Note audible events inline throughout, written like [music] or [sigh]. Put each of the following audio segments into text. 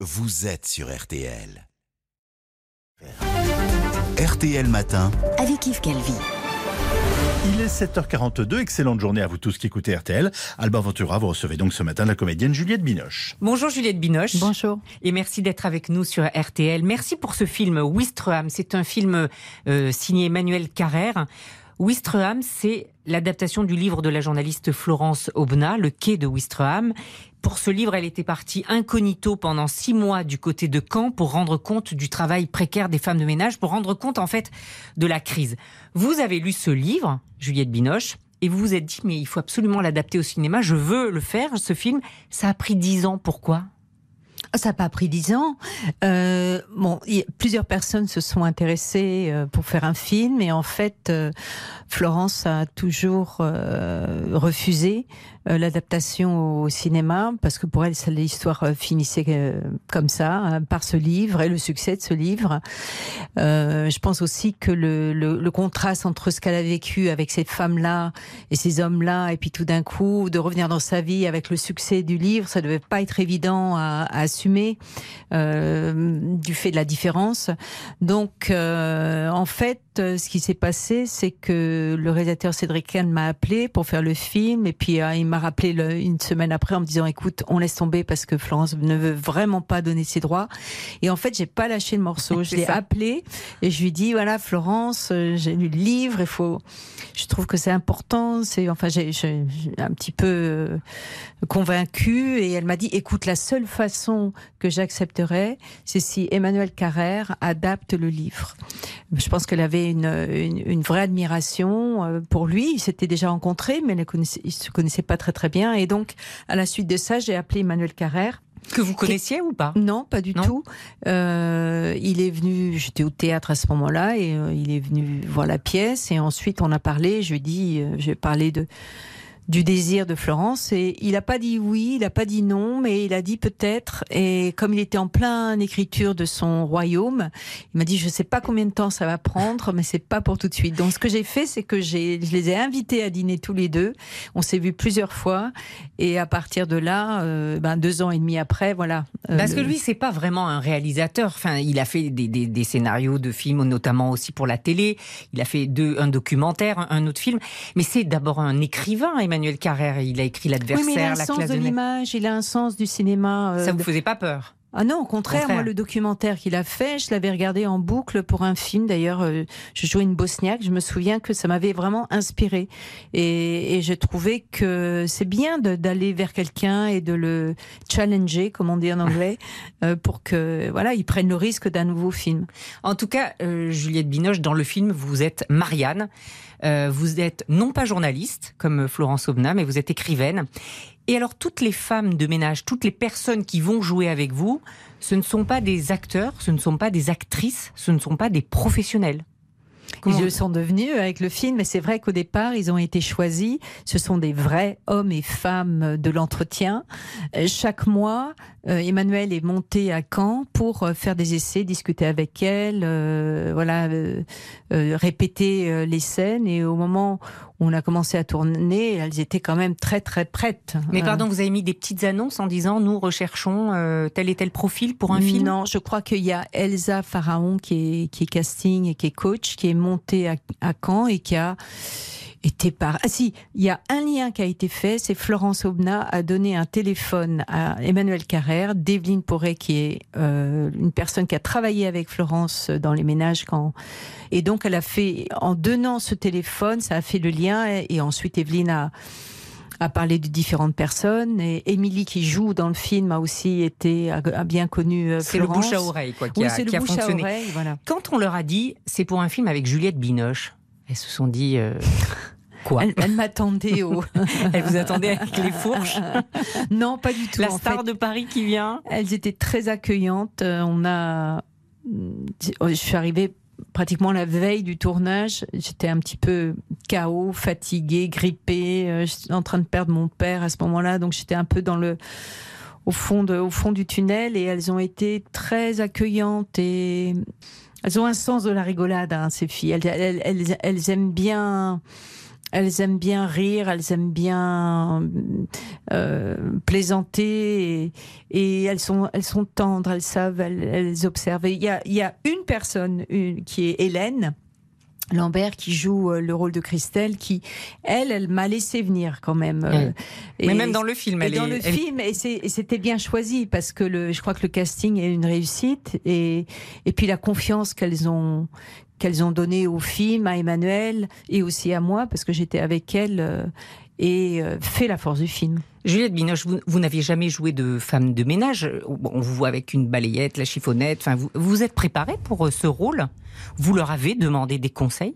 vous êtes sur RTL. RTL Matin. avec Yves Calvi. Il est 7h42, excellente journée à vous tous qui écoutez RTL. Alba Ventura, vous recevez donc ce matin la comédienne Juliette Binoche. Bonjour Juliette Binoche. Bonjour. Et merci d'être avec nous sur RTL. Merci pour ce film Wistreham. C'est un film euh, signé Emmanuel Carrère. Wistreham, c'est l'adaptation du livre de la journaliste Florence Aubenas, Le quai de Wistreham. Pour ce livre, elle était partie incognito pendant six mois du côté de Caen pour rendre compte du travail précaire des femmes de ménage, pour rendre compte en fait de la crise. Vous avez lu ce livre, Juliette Binoche, et vous vous êtes dit, mais il faut absolument l'adapter au cinéma, je veux le faire, ce film. Ça a pris dix ans, pourquoi? Ça n'a pas pris dix ans. Euh, bon, plusieurs personnes se sont intéressées euh, pour faire un film, et en fait, euh, Florence a toujours refusé l'adaptation au cinéma parce que pour elle, l'histoire finissait comme ça, hein, par ce livre et le succès de ce livre. je pense aussi que le, le, le contraste entre ce qu'elle a vécu avec ces femmes-là et ces hommes-là, et puis tout d'un coup de revenir dans sa vie avec le succès du livre, ça devait pas être évident à, à euh, du fait de la différence. Donc, euh, en fait, ce qui s'est passé, c'est que le réalisateur Cédric Kahn m'a appelé pour faire le film, et puis euh, il m'a rappelé une semaine après en me disant "Écoute, on laisse tomber parce que Florence ne veut vraiment pas donner ses droits." Et en fait, j'ai pas lâché le morceau. [laughs] Je l'ai appelé et je lui dis "Voilà, Florence, j'ai lu le livre. Il faut. Je trouve que c'est important. C'est enfin, j'ai un petit peu convaincu et elle m'a dit "Écoute, la seule façon que j'accepterais, c'est si Emmanuel Carrère adapte le livre. Je pense qu'elle avait une, une, vraie admiration euh, pour lui. Ils s'étaient déjà rencontrés, mais ils ne se connaissaient pas très très bien. Et donc, à la suite de ça, j'ai appelé Emmanuel Carrère. Que vous connaissiez ou pas? Non, pas du tout. Euh, il est venu, j'étais au théâtre à ce moment-là, et euh, il est venu voir la pièce, et ensuite on a parlé, je lui ai dit, je vais parler de du désir de Florence et il n'a pas dit oui, il n'a pas dit non, mais il a dit peut-être. Et comme il était en plein écriture de son royaume, il m'a dit je sais pas combien de temps ça va prendre, mais c'est pas pour tout de suite. Donc ce que j'ai fait, c'est que j'ai, je les ai invités à dîner tous les deux. On s'est vus plusieurs fois et à partir de là, euh, ben deux ans et demi après, voilà. Euh, Parce que lui, c'est pas vraiment un réalisateur. Enfin, il a fait des, des, des, scénarios de films, notamment aussi pour la télé. Il a fait deux, un documentaire, un, un autre film. Mais c'est d'abord un écrivain. Emmanuel Carrère. Il a écrit l'adversaire, oui, il a un sens de l'image, il a un sens du cinéma. Euh, Ça vous faisait pas peur? Ah non, au contraire, moi le documentaire qu'il a fait, je l'avais regardé en boucle pour un film. D'ailleurs, euh, je jouais une bosniaque. Je me souviens que ça m'avait vraiment inspiré et, et je trouvais que c'est bien d'aller vers quelqu'un et de le challenger, comme on dit en anglais, [laughs] euh, pour que voilà, il prenne le risque d'un nouveau film. En tout cas, Juliette Binoche, dans le film, vous êtes Marianne. Euh, vous êtes non pas journaliste, comme Florence Aubenas, mais vous êtes écrivaine. Et alors, toutes les femmes de ménage, toutes les personnes qui vont jouer avec vous, ce ne sont pas des acteurs, ce ne sont pas des actrices, ce ne sont pas des professionnels. Ils le sont devenus avec le film, mais c'est vrai qu'au départ, ils ont été choisis. Ce sont des vrais hommes et femmes de l'entretien. Euh, chaque mois, euh, Emmanuel est monté à Caen pour euh, faire des essais, discuter avec elle, voilà, répéter les scènes. Et au moment on a commencé à tourner, elles étaient quand même très très prêtes. Mais pardon, vous avez mis des petites annonces en disant nous recherchons tel et tel profil pour un film? Non, je crois qu'il y a Elsa Pharaon qui est, qui est casting et qui est coach, qui est monté à, à Caen et qui a été par. Ah si, il y a un lien qui a été fait, c'est Florence Aubenas a donné un téléphone à Emmanuel Carrère, d'Evelyne Porret, qui est euh, une personne qui a travaillé avec Florence dans les ménages quand. Et donc elle a fait, en donnant ce téléphone, ça a fait le lien. Et, ensuite Evelyne a a parlé de différentes personnes et Émilie qui joue dans le film a aussi été a, bien connu euh, C'est le bouche à oreille quoi qui a, qui a fonctionné. Oreille, voilà. Quand on leur a dit c'est pour un film avec Juliette Binoche, elles se sont dit euh, Quoi Elle, m'attendait au. [laughs] elle vous attendait avec les fourches Non, pas du tout. La star de Paris qui vient Elles étaient très accueillantes. Euh, on a. Je suis arrivée pratiquement la veille du tournage. J'étais un petit peu chaos, fatiguée, grippée. Euh, j'étais en train de perdre mon père à ce moment-là, donc j'étais un peu dans le au fond de, au fond du tunnel et elles ont été très accueillantes et elles ont un sens de la rigolade, hein, ces filles. Elles, elles, elles, elles aiment bien elles aiment bien rire, elles aiment bien euh, plaisanter et, elles sont elles sont tendres, elles savent, elles, observent. il y a, il y a une personne qui est Hélène. Lambert qui joue euh, le rôle de Christelle, qui elle, elle m'a laissé venir quand même. Euh, Mais même dans le film, elle dans le film, et c'était bien choisi parce que le, je crois que le casting est une réussite et et puis la confiance qu'elles ont qu'elles ont donné au film, à Emmanuel et aussi à moi, parce que j'étais avec elle euh, et euh, fait la force du film. Juliette Binoche, vous, vous n'aviez jamais joué de femme de ménage. On vous voit avec une balayette, la chiffonnette. Enfin, vous vous êtes préparée pour euh, ce rôle? Vous leur avez demandé des conseils?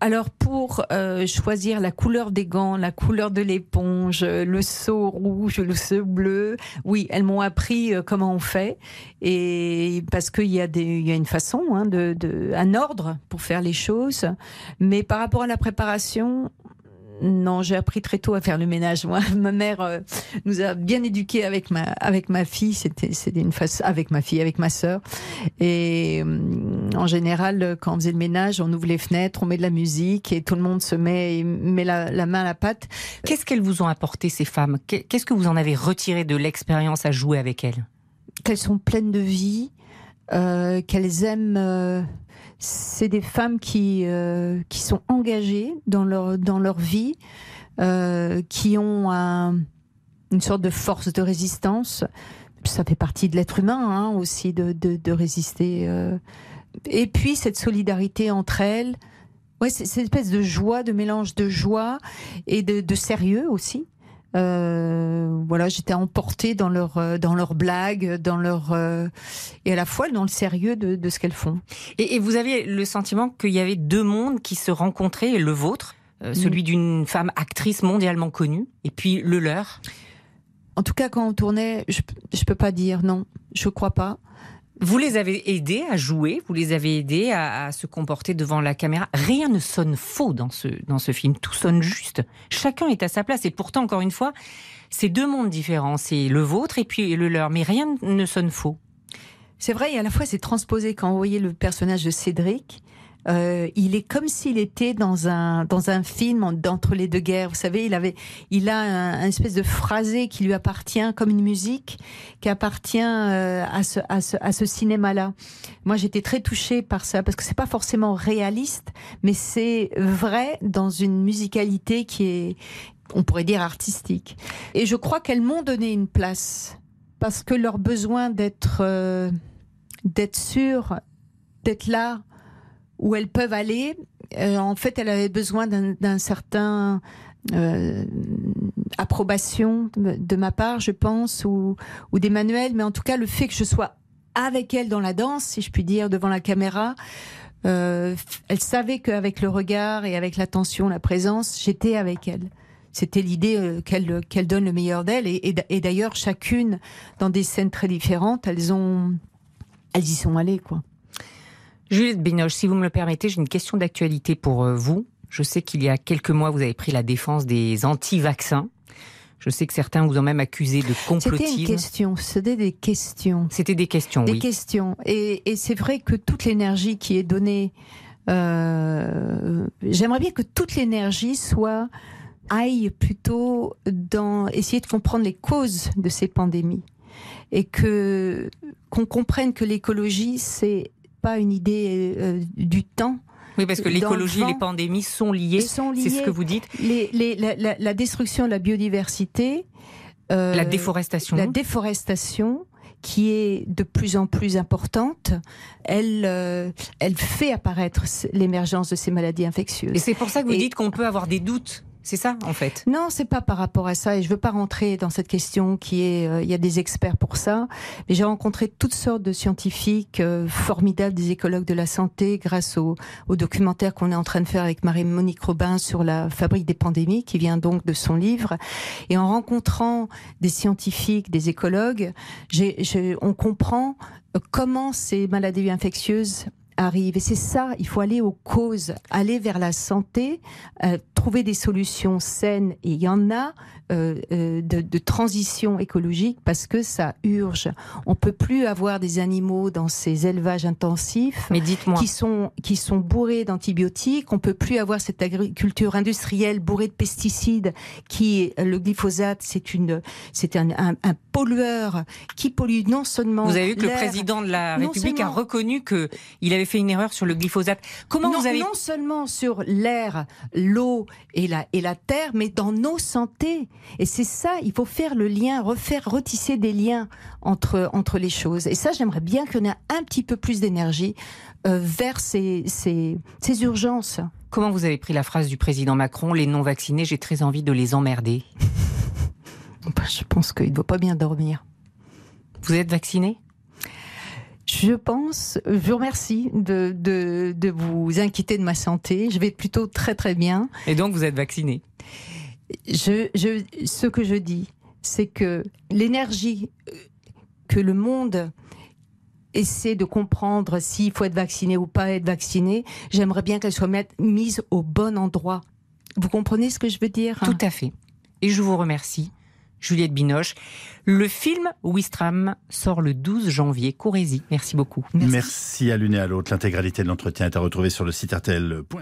Alors pour euh, choisir la couleur des gants, la couleur de l'éponge, le seau rouge, le seau bleu, oui, elles m'ont appris euh, comment on fait. Et parce qu'il y a y a une façon, hein, un ordre pour faire les choses, mais par rapport à la préparation, non, j'ai appris très tôt à faire le ménage. Moi, [laughs] ma mère euh, nous a bien éduqués avec ma avec ma fille. C'était c'était une face avec ma fille, avec ma sœur. Et euh, en général, quand on faisait le ménage, on ouvre les fenêtres, on met de la musique et tout le monde se met met la, la main à la pâte. Qu'est-ce qu'elles vous ont apporté ces femmes? Qu'est-ce que vous en avez retiré de l'expérience à jouer avec elles? Qu'elles sont pleines de vie, euh, qu'elles aiment c'est des femmes qui, euh, qui sont engagées dans leur, dans leur vie, euh, qui ont une sorte de force de résistance. Ça fait partie de l'être humain hein, aussi de, de, résister. Euh. Et puis cette solidarité entre elles. Ouais, c'est cette espèce de joie, de mélange de joie et de, de sérieux aussi. Euh, voilà, j'étais emportée dans leur euh, dans leurs blagues, dans leur euh, et à la fois dans le sérieux de, de ce qu'elles font. Et, vous aviez le sentiment qu'il y avait deux mondes qui se rencontraient, le vôtre, celui d'une femme actrice mondialement connue, et puis le leur? En tout cas, quand on tournait, je je peux pas dire non, je crois pas. Vous les avez aidés à jouer, vous les avez aidés à, se comporter devant la caméra. Rien ne sonne faux dans ce, dans ce film, tout sonne juste. Chacun est à sa place et pourtant, encore une fois, c'est deux mondes différents. C'est le vôtre et puis le leur, mais rien ne sonne faux. C'est vrai, et à la fois c'est transposé quand vous voyez le personnage de Cédric, euh, il est comme s'il était dans un dans un film d'entre les deux guerres. Vous savez, il avait, il a un, espèce de phrasé qui lui appartient comme une musique qui appartient euh, à ce à ce, à ce cinéma-là. Moi, j'étais très touchée par ça parce que c'est pas forcément réaliste, mais c'est vrai dans une musicalité qui est, on pourrait dire artistique. Et je crois qu'elles m'ont donné une place parce que leur besoin d'être euh, d'être sûr d'être là où elles peuvent aller. Euh, en fait, elle avait besoin d'un certain euh, approbation de, ma part, je pense, ou, ou d'Emmanuel. Mais en tout cas, le fait que je sois avec elle dans la danse, si je puis dire, devant la caméra, euh, elle savait qu'avec le regard et avec l'attention, la présence, j'étais avec elle. C'était l'idée euh, qu'elle qu'elle donne le meilleur d'elle. Et, d'ailleurs, chacune, dans des scènes très différentes, elles elles y sont allées, quoi. Juliette Binoche, si vous me le permettez, j'ai une question d'actualité pour euh, vous. Je sais qu'il y a quelques mois, vous avez pris la défense des anti-vaccins. Je sais que certains vous ont même accusé de complotisme. C'était une question, c'était des questions. C'était des questions, des oui. Questions. Et, et c'est vrai que toute l'énergie qui est donnée, euh, j'aimerais bien que toute l'énergie soit aille plutôt dans essayer de comprendre les causes de ces pandémies et que qu'on comprenne que l'écologie c'est pas une idée euh, du temps. Oui, parce que l'écologie et les pandémies sont liées. C'est ce que vous dites. la, destruction de la biodiversité. Euh, la déforestation. La déforestation qui est de plus en plus importante, elle, euh, elle fait apparaître l'émergence de ces maladies infectieuses. Et c'est pour ça que vous dites qu'on peut avoir des doutes c'est ça, en fait? Non, c'est pas par rapport à ça. Et je veux pas rentrer dans cette question qui est, euh, il y a des experts pour ça. Mais j'ai rencontré toutes sortes de scientifiques euh, formidables, des écologues de la santé, grâce au, documentaire qu'on est en train de faire avec Marie-Monique Robin sur la fabrique des pandémies, qui vient donc de son livre. Et en rencontrant des scientifiques, des écologues, on comprend comment ces maladies infectieuses arrive. Et c'est ça, il faut aller aux causes, aller vers la santé, euh, trouver des solutions saines, et il y en a, euh, euh, de, de, transition écologique parce que ça urge. On peut plus avoir des animaux dans ces élevages intensifs Mais qui sont qui sont bourrés d'antibiotiques. On peut plus avoir cette agriculture industrielle bourrée de pesticides. Qui le glyphosate, c'est une c'est un, un, un, pollueur qui pollue non seulement. Vous avez vu que le président de la République seulement, a reconnu que il avait fait une erreur sur le glyphosate. Comment non, vous avez non seulement sur l'air, l'eau et la et la terre, mais dans nos santé. Et c'est ça, il faut faire le lien, refaire, retisser des liens entre, entre les choses. Et ça, j'aimerais bien qu'on ait un petit peu plus d'énergie euh, vers ces, ces, ces urgences. Comment vous avez pris la phrase du président Macron Les non-vaccinés, j'ai très envie de les emmerder. [laughs] Je pense qu'il ne doit pas bien dormir. Vous êtes vacciné? Je pense, je vous remercie de, de, de, vous inquiéter de ma santé. Je vais plutôt très très bien. Et donc vous êtes vacciné? Je, je, ce que je dis, c'est que l'énergie que le monde essaie de comprendre s'il faut être vacciné ou pas être vacciné, j'aimerais bien qu'elle soit mise au bon endroit. Vous comprenez ce que je veux dire? Tout à fait. Et je vous remercie, Juliette Binoche. Le film Wistram sort le 12 janvier. Courez-y. Merci beaucoup. Merci, Merci à l'une et à l'autre. L'intégralité de l'entretien est à retrouver sur le site RTL.